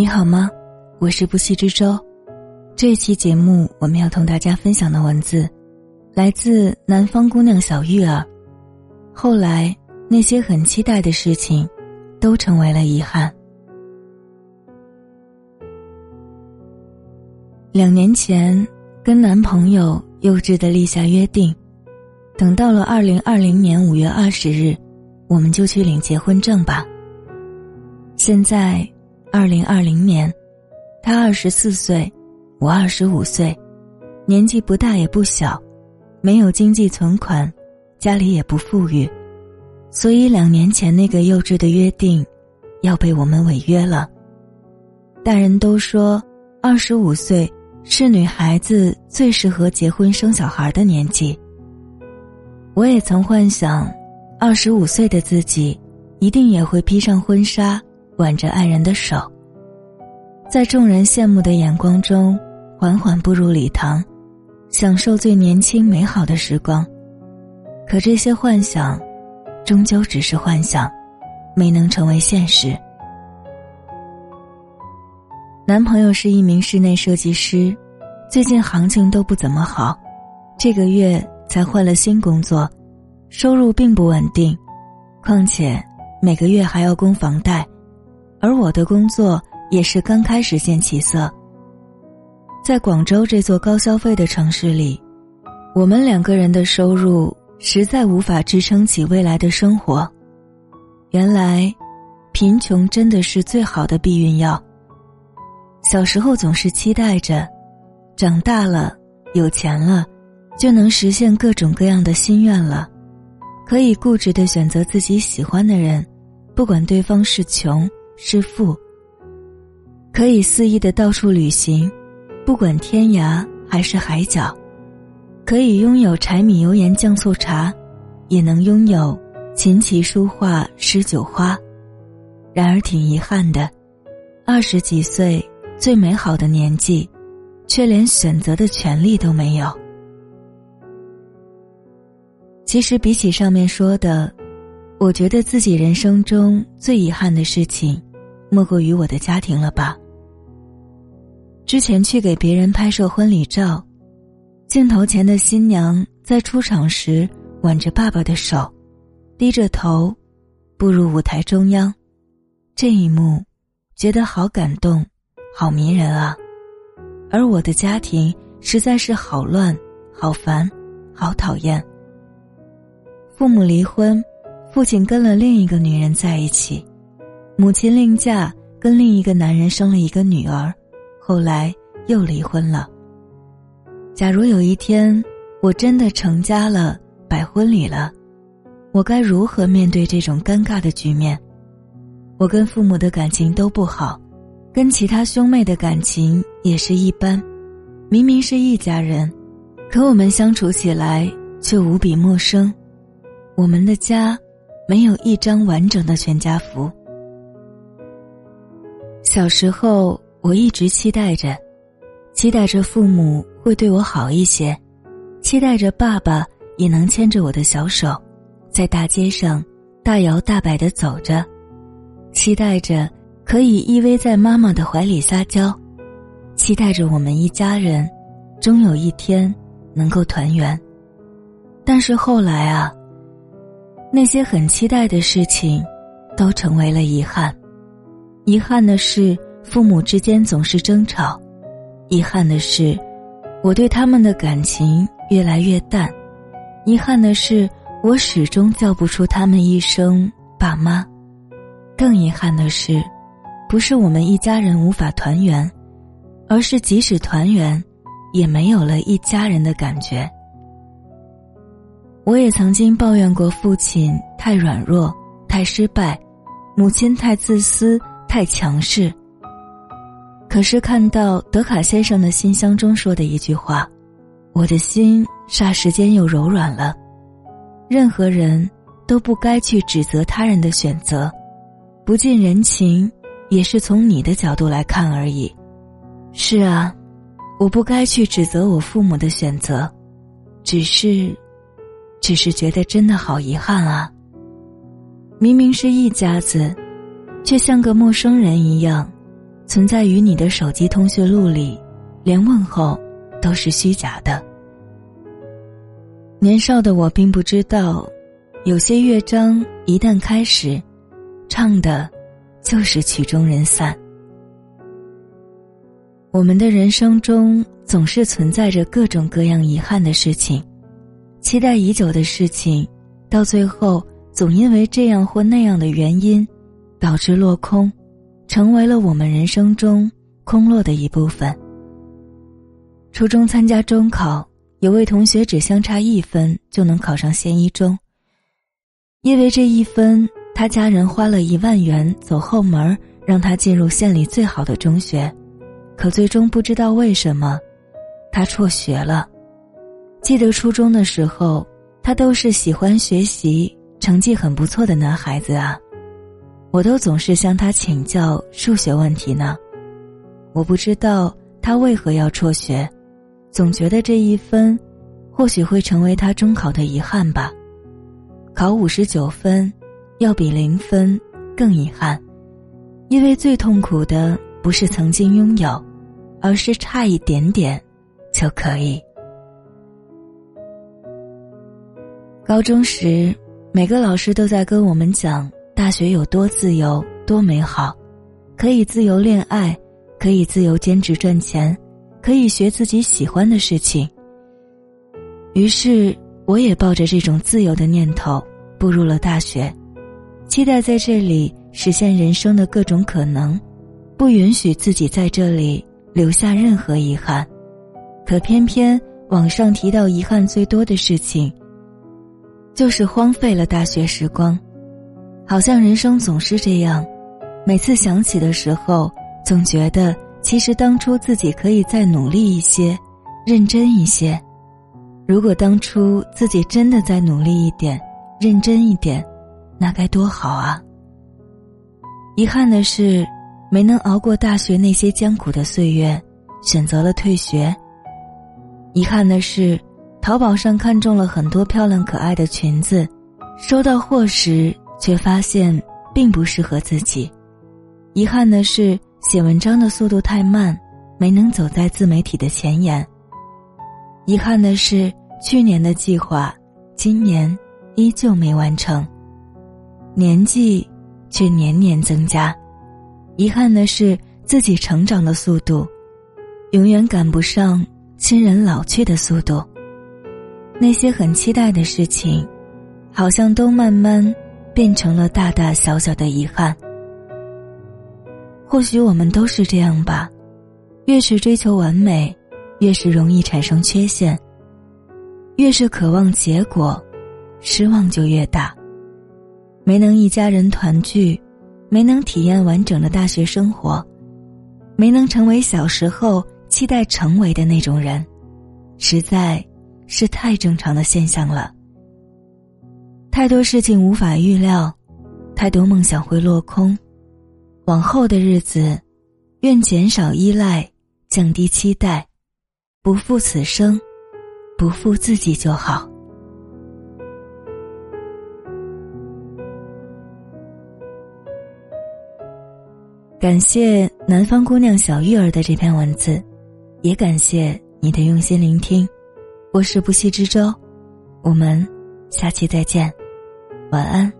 你好吗？我是不息之舟。这期节目我们要同大家分享的文字，来自南方姑娘小玉儿。后来那些很期待的事情，都成为了遗憾。两年前跟男朋友幼稚的立下约定，等到了二零二零年五月二十日，我们就去领结婚证吧。现在。二零二零年，他二十四岁，我二十五岁，年纪不大也不小，没有经济存款，家里也不富裕，所以两年前那个幼稚的约定，要被我们违约了。大人都说，二十五岁是女孩子最适合结婚生小孩的年纪。我也曾幻想，二十五岁的自己，一定也会披上婚纱。挽着爱人的手，在众人羡慕的眼光中，缓缓步入礼堂，享受最年轻美好的时光。可这些幻想，终究只是幻想，没能成为现实。男朋友是一名室内设计师，最近行情都不怎么好，这个月才换了新工作，收入并不稳定，况且每个月还要供房贷。而我的工作也是刚开始见起色。在广州这座高消费的城市里，我们两个人的收入实在无法支撑起未来的生活。原来，贫穷真的是最好的避孕药。小时候总是期待着，长大了有钱了，就能实现各种各样的心愿了，可以固执的选择自己喜欢的人，不管对方是穷。是富，可以肆意的到处旅行，不管天涯还是海角，可以拥有柴米油盐酱醋茶，也能拥有琴棋书画诗酒花。然而挺遗憾的，二十几岁最美好的年纪，却连选择的权利都没有。其实比起上面说的，我觉得自己人生中最遗憾的事情。莫过于我的家庭了吧？之前去给别人拍摄婚礼照，镜头前的新娘在出场时挽着爸爸的手，低着头，步入舞台中央。这一幕，觉得好感动，好迷人啊！而我的家庭实在是好乱，好烦，好讨厌。父母离婚，父亲跟了另一个女人在一起。母亲另嫁，跟另一个男人生了一个女儿，后来又离婚了。假如有一天我真的成家了，摆婚礼了，我该如何面对这种尴尬的局面？我跟父母的感情都不好，跟其他兄妹的感情也是一般。明明是一家人，可我们相处起来却无比陌生。我们的家，没有一张完整的全家福。小时候，我一直期待着，期待着父母会对我好一些，期待着爸爸也能牵着我的小手，在大街上大摇大摆的走着，期待着可以依偎在妈妈的怀里撒娇，期待着我们一家人终有一天能够团圆。但是后来啊，那些很期待的事情，都成为了遗憾。遗憾的是，父母之间总是争吵；遗憾的是，我对他们的感情越来越淡；遗憾的是，我始终叫不出他们一声爸妈；更遗憾的是，不是我们一家人无法团圆，而是即使团圆，也没有了一家人的感觉。我也曾经抱怨过父亲太软弱、太失败，母亲太自私。太强势。可是看到德卡先生的信箱中说的一句话，我的心霎时间又柔软了。任何人都不该去指责他人的选择，不近人情也是从你的角度来看而已。是啊，我不该去指责我父母的选择，只是，只是觉得真的好遗憾啊。明明是一家子。却像个陌生人一样，存在于你的手机通讯录里，连问候都是虚假的。年少的我并不知道，有些乐章一旦开始，唱的，就是曲终人散。我们的人生中总是存在着各种各样遗憾的事情，期待已久的事情，到最后总因为这样或那样的原因，导致落空，成为了我们人生中空落的一部分。初中参加中考。有位同学只相差一分就能考上县一中，因为这一分，他家人花了一万元走后门，让他进入县里最好的中学，可最终不知道为什么，他辍学了。记得初中的时候，他都是喜欢学习、成绩很不错的男孩子啊，我都总是向他请教数学问题呢。我不知道他为何要辍学。总觉得这一分，或许会成为他中考的遗憾吧。考五十九分，要比零分更遗憾，因为最痛苦的不是曾经拥有，而是差一点点就可以。高中时，每个老师都在跟我们讲大学有多自由、多美好，可以自由恋爱，可以自由兼职赚钱。可以学自己喜欢的事情。于是，我也抱着这种自由的念头步入了大学，期待在这里实现人生的各种可能，不允许自己在这里留下任何遗憾。可偏偏网上提到遗憾最多的事情，就是荒废了大学时光。好像人生总是这样，每次想起的时候，总觉得。其实当初自己可以再努力一些，认真一些。如果当初自己真的再努力一点，认真一点，那该多好啊！遗憾的是，没能熬过大学那些艰苦的岁月，选择了退学。遗憾的是，淘宝上看中了很多漂亮可爱的裙子，收到货时却发现并不适合自己。遗憾的是。写文章的速度太慢，没能走在自媒体的前沿。遗憾的是，去年的计划，今年依旧没完成。年纪却年年增加，遗憾的是自己成长的速度，永远赶不上亲人老去的速度。那些很期待的事情，好像都慢慢变成了大大小小的遗憾。或许我们都是这样吧，越是追求完美，越是容易产生缺陷。越是渴望结果，失望就越大。没能一家人团聚，没能体验完整的大学生活，没能成为小时候期待成为的那种人，实在是太正常的现象了。太多事情无法预料，太多梦想会落空。往后的日子，愿减少依赖，降低期待，不负此生，不负自己就好。感谢南方姑娘小玉儿的这篇文字，也感谢你的用心聆听。我是不息之舟，我们下期再见，晚安。